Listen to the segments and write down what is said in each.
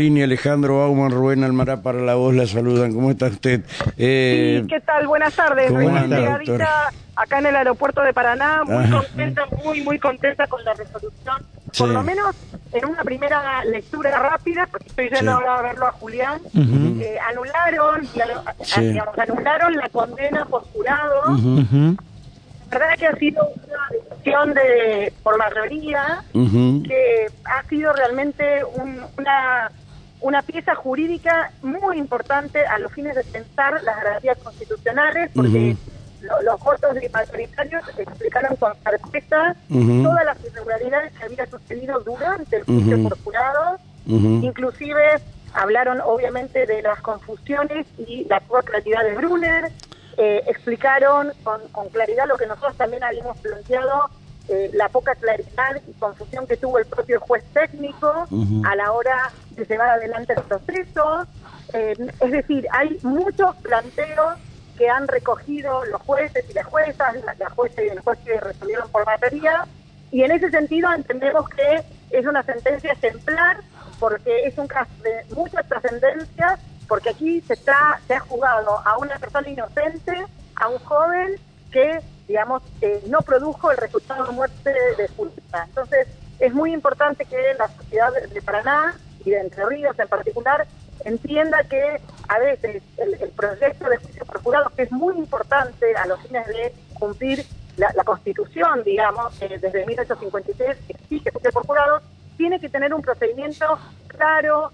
Alejandro Bauman, Rubén Almará para la voz, la saludan. ¿Cómo está usted? Eh, sí, ¿qué tal? Buenas tardes. ¿Cómo anda, acá en el aeropuerto de Paraná, muy contenta, muy, muy contenta con la resolución. Por lo menos en una primera lectura rápida, porque estoy yendo ahora a verlo a Julián, eh, anularon, digamos, anularon la condena por jurado. La verdad que ha sido una decisión de por mayoría que ha sido realmente una una pieza jurídica muy importante a los fines de pensar las garantías constitucionales, porque los votos mayoritarios explicaron con certeza. Todas las irregularidades que había sucedido durante el juicio por jurado, inclusive hablaron obviamente de las confusiones y la poca claridad de Brunner, eh, explicaron con, con claridad lo que nosotros también habíamos planteado eh, la poca claridad y confusión que tuvo el propio juez técnico a la hora de llevar adelante el proceso. Eh, es decir, hay muchos planteos que han recogido los jueces y las juezas, la, jueza y el juez que resolvieron por materia, y en ese sentido entendemos que es una sentencia ejemplar porque es un caso de mucha trascendencia, porque aquí se, está, se ha jugado a una persona inocente, a un joven que digamos, eh, no produjo el resultado de muerte de Julieta. Entonces, es muy importante que la sociedad de Paraná y de Entre Ríos en particular entienda que a veces el, proyecto de juicio por jurado, que es muy importante a los fines de cumplir la, Constitución, digamos, desde 1856 que exige juicio por jurado, tiene que tener un procedimiento claro,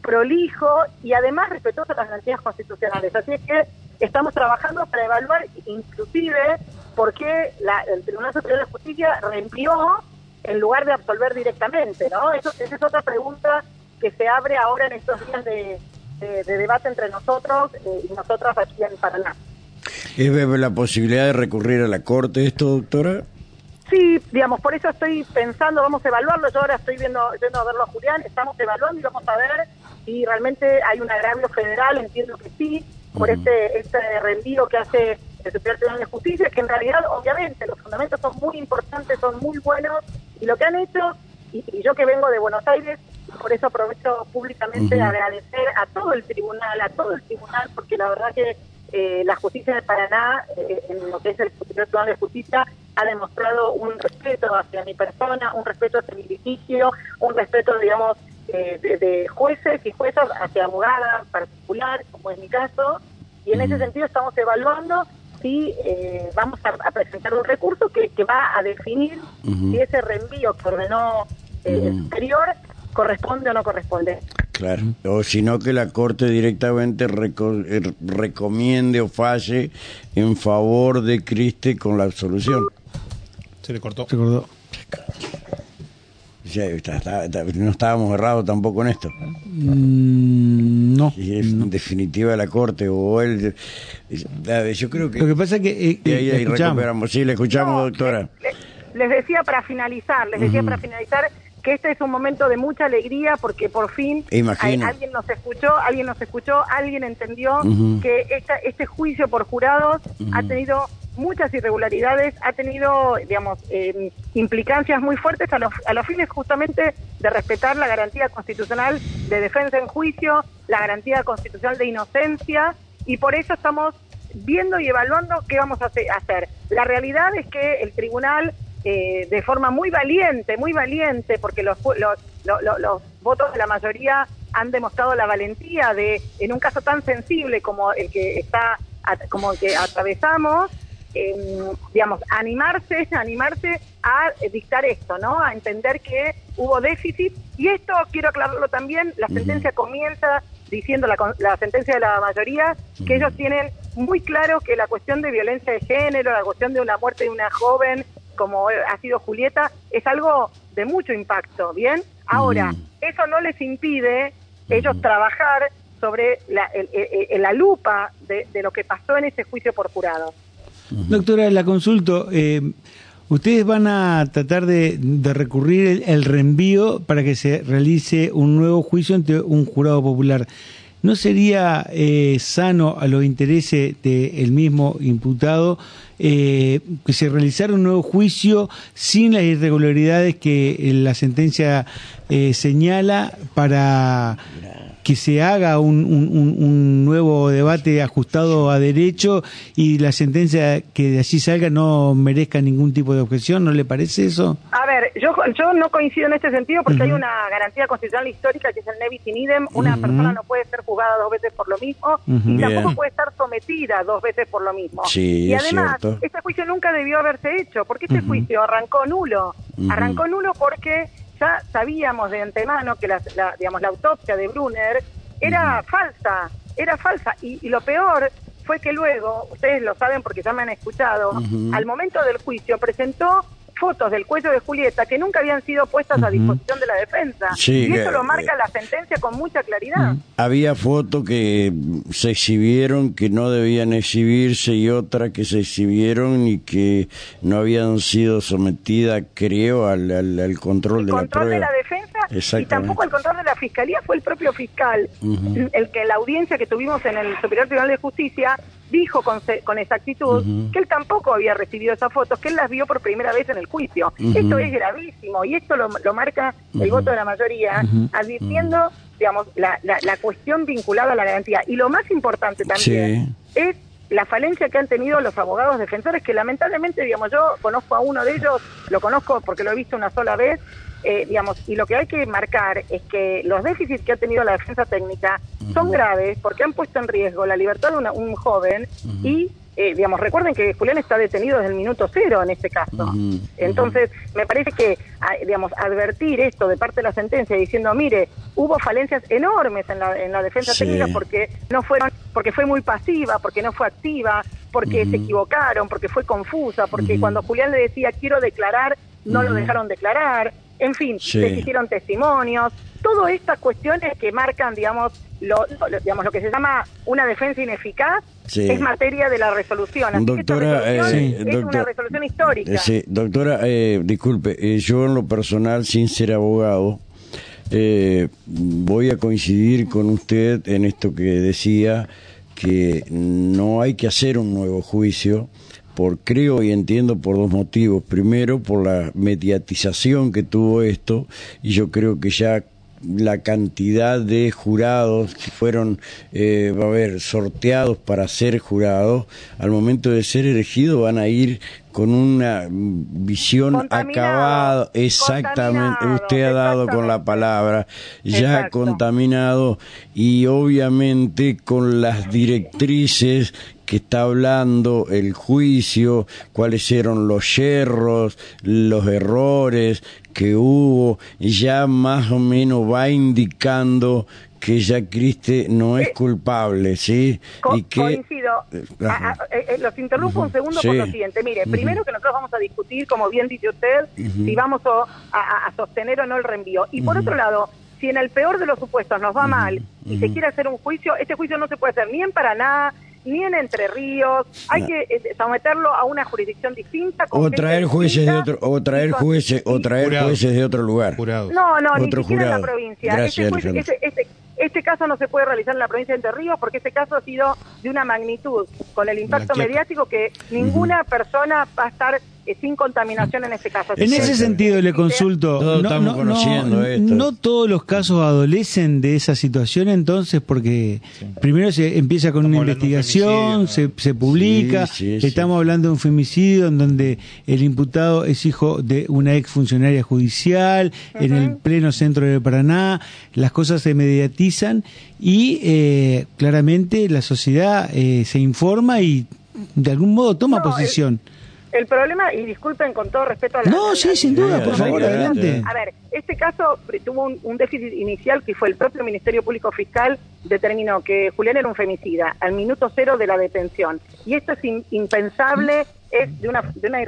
prolijo y además respetuoso de las garantías constitucionales. Así es que estamos trabajando para evaluar inclusive por qué el Tribunal Superior de Justicia reenvió en lugar de absolver directamente, ¿no? Eso, esa es otra pregunta que se abre ahora en estos días de, debate entre nosotros eh, y nosotras aquí en Paraná. ¿Es la posibilidad de recurrir a la Corte esto, doctora? Sí, digamos, por eso estoy pensando, vamos a evaluarlo. Yo ahora estoy viendo, yendo a verlo a Julián, estamos evaluando y vamos a ver si realmente hay un agravio federal, entiendo que sí, por este, este reenvío que hace el Superior Tribunal de Justicia, que en realidad, obviamente, los fundamentos son muy importantes, son muy buenos, y lo que han hecho, y, yo que vengo de Buenos Aires, por eso aprovecho públicamente agradecer a todo el tribunal, a todo el tribunal, porque la verdad que eh, la justicia de Paraná, eh, en lo que es el Superior Tribunal de Justicia, ha demostrado un respeto hacia mi persona, un respeto hacia mi litigio, un respeto, digamos, eh, de, jueces y juezas hacia abogada particular, como es mi caso, y en ese sentido estamos evaluando si eh, vamos a, presentar un recurso que, va a definir si ese reenvío que ordenó eh, el superior corresponde o no corresponde. Claro, o sino que la Corte directamente recomiende o falle en favor de Criste con la absolución. Se le cortó. Se cortó no estábamos errados tampoco en esto. Mm, no. Y es en definitiva la corte o él. Yo creo que. Lo que pasa es que. Eh, ahí, ahí recuperamos. Sí, le escuchamos, doctora. Les, decía para finalizar, les decía para finalizar que este es un momento de mucha alegría porque por fin alguien nos escuchó, alguien nos escuchó, alguien entendió que esta, este juicio por jurados ha tenido muchas irregularidades, ha tenido, digamos, em, implicancias muy fuertes a los, a los fines justamente de respetar la garantía constitucional de defensa en juicio, la garantía constitucional de inocencia, y por eso estamos viendo y evaluando qué vamos a hacer. La realidad es que el tribunal, eh, de forma muy valiente, muy valiente, porque los, los, los, los votos de la mayoría han demostrado la valentía de, en un caso tan sensible como el que está como el que atravesamos, Em, digamos, animarse, animarse a dictar esto, ¿no? A entender que hubo déficit. Y esto, quiero aclararlo también, la sentencia comienza diciendo, la, la, sentencia de la mayoría, que ellos tienen muy claro que la cuestión de violencia de género, la cuestión de una muerte de una joven, como ha sido Julieta, es algo de mucho impacto, ¿bien? Ahora, eso no les impide ellos trabajar sobre la, la lupa de, de, lo que pasó en ese juicio por jurado. Doctora, la consulto. Eh, ustedes van a tratar de, recurrir el, reenvío para que se realice un nuevo juicio ante un jurado popular. ¿no sería eh, sano a los intereses del mismo imputado eh, que se realizara un nuevo juicio sin las irregularidades que la sentencia eh, señala para que se haga un, un, nuevo debate ajustado a derecho y la sentencia que de allí salga no merezca ningún tipo de objeción, ¿no le parece eso? A ver, yo, yo no coincido en este sentido porque hay una garantía constitucional histórica que es el nevis in idem. Una persona no puede ser juzgada dos veces por lo mismo y tampoco puede estar sometida dos veces por lo mismo. y además, este juicio nunca debió haberse hecho porque este juicio arrancó nulo. Arrancó nulo porque ya sabíamos de antemano que la, digamos, la autopsia de Brunner era falsa, era falsa. Y, lo peor fue que luego, ustedes lo saben porque ya me han escuchado, al momento del juicio presentó fotos del cuello de Julieta que nunca habían sido puestas a disposición de la defensa. y eso lo marca la sentencia con mucha claridad. Había fotos que se exhibieron que no debían exhibirse y otras que se exhibieron y que no habían sido sometidas, creo, al, al, control de la prueba. de la defensa y tampoco el control de la fiscalía fue el propio fiscal, el que la audiencia que tuvimos en el Superior Tribunal de Justicia dijo con, con exactitud que él tampoco había recibido esas fotos, que él las vio por primera vez en el juicio. Esto es gravísimo y esto lo, marca el voto de la mayoría, advirtiendo, digamos, la, la, cuestión vinculada a la garantía. Y lo más importante también es la falencia que han tenido los abogados defensores, que lamentablemente, digamos, yo conozco a uno de ellos, lo conozco porque lo he visto una sola vez, eh, digamos, y lo que hay que marcar es que los déficits que ha tenido la defensa técnica son graves porque han puesto en riesgo la libertad de un joven y eh, digamos, recuerden que Julián está detenido desde el minuto cero en este caso. Entonces, me parece que, ah, digamos, advertir esto de parte de la sentencia diciendo, mire, hubo falencias enormes en la, en la defensa técnica porque no fueron, porque fue muy pasiva, porque no fue activa, porque se equivocaron, porque fue confusa, porque cuando Julián le decía quiero declarar, no lo dejaron declarar, en fin, se hicieron testimonios, todas estas cuestiones que marcan, digamos, lo, digamos, lo que se llama una defensa ineficaz es materia de la resolución. doctora, eh, es una resolución histórica. Eh, sí, doctora, eh, disculpe, yo en lo personal, sin ser abogado, voy a coincidir con usted en esto que decía, que no hay que hacer un nuevo juicio, por creo y entiendo por dos motivos. Primero, por la mediatización que tuvo esto, y yo creo que ya la cantidad de jurados que fueron, eh, a ver, sorteados para ser jurados, al momento de ser elegidos van a ir con una visión acabada, exactamente, usted ha dado con la palabra, ya contaminado y obviamente con las directrices que está hablando el juicio, cuáles eran los yerros, los errores que hubo, ya más o menos va indicando que ya Criste no es culpable, ¿sí? y que... Coincido. Eh, eh, eh, los interrumpo un segundo por lo siguiente. Mire, primero que nosotros vamos a discutir, como bien dice usted, si vamos a, sostener o no el reenvío. Y por otro lado, si en el peor de los supuestos nos va mal y se quiere hacer un juicio, este juicio no se puede hacer ni en Paraná, ni en Entre Ríos, hay que eh, someterlo a una jurisdicción distinta. O traer jueces de otro, o traer jueces, o traer jueces de otro lugar. No, no, ni siquiera en la provincia. Este, este, este, caso no se puede realizar en la provincia de Entre Ríos porque este caso ha sido de una magnitud con el impacto mediático que ninguna persona va a estar eh, sin contaminación en este caso. En ese sentido le consulto, no, todos los casos adolecen de esa situación entonces porque primero se empieza con una investigación, se, se, publica, estamos hablando de un femicidio en donde el imputado es hijo de una ex funcionaria judicial, en el pleno centro de Paraná, las cosas se mediatizan y eh, claramente la sociedad eh, se informa y de algún modo toma posición. El problema, y disculpen con todo respeto a la... No, sí, sin duda, por favor, adelante. A ver, este caso tuvo un, déficit inicial que fue el propio Ministerio Público Fiscal determinó que Julián era un femicida al minuto cero de la detención. Y esto es impensable, es de una, de una,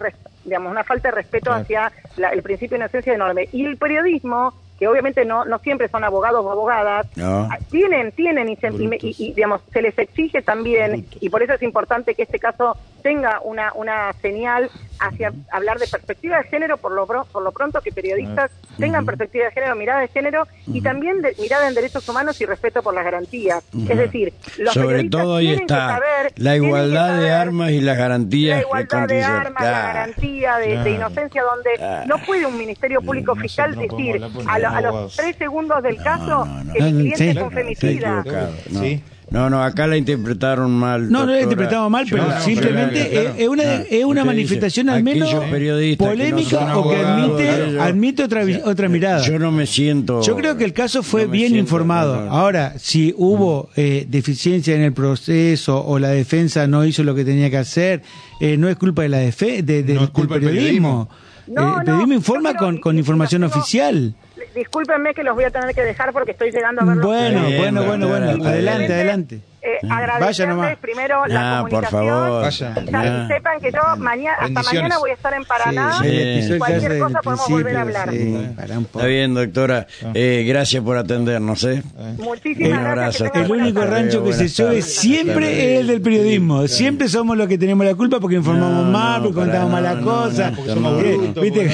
digamos, una falta de respeto hacia el principio de inocencia enorme. Y el periodismo que obviamente no, no siempre son abogados o abogadas, ah, tienen, tienen y, digamos, se les exige también, y por eso es importante que este caso tenga una, una señal hacia hablar de perspectiva de género, por lo, por lo pronto que periodistas ah, tengan perspectiva de género, mirada de género y también de, mirada en derechos humanos y respeto por las garantías. Es decir, los sobre todo ahí está la igualdad de armas y las garantías. La igualdad de, armas, la garantía de, inocencia, donde no puede un ministerio público fiscal decir a, los tres segundos del caso que el cliente es un femicida. No, no, acá la interpretaron mal. No, no la interpretamos mal, pero simplemente es, una, es una manifestación al menos polémica o que admite, admite otra, otra mirada. Yo no me siento. Yo creo que el caso fue bien informado. Ahora, si hubo eh, deficiencia en el proceso o la defensa no hizo lo que tenía que hacer, eh, no es culpa de la defe de, del periodismo. el periodismo informa con, con información oficial discúlpenme que los voy a tener que dejar porque estoy llegando a verlos. Bueno, bueno, bueno, bueno, adelante, adelante. Eh, agradecerles primero la comunicación. Por favor. Vaya. Y sepan que yo mañana, hasta mañana voy a estar en Paraná. Sí, Cualquier cosa podemos volver a hablar. Está bien, doctora. Eh, gracias por atendernos. ¿eh? Muchísimas gracias. El único rancho que se sube siempre es el del periodismo. Siempre somos los que tenemos la culpa porque informamos mal, porque contamos malas cosas. ¿Viste?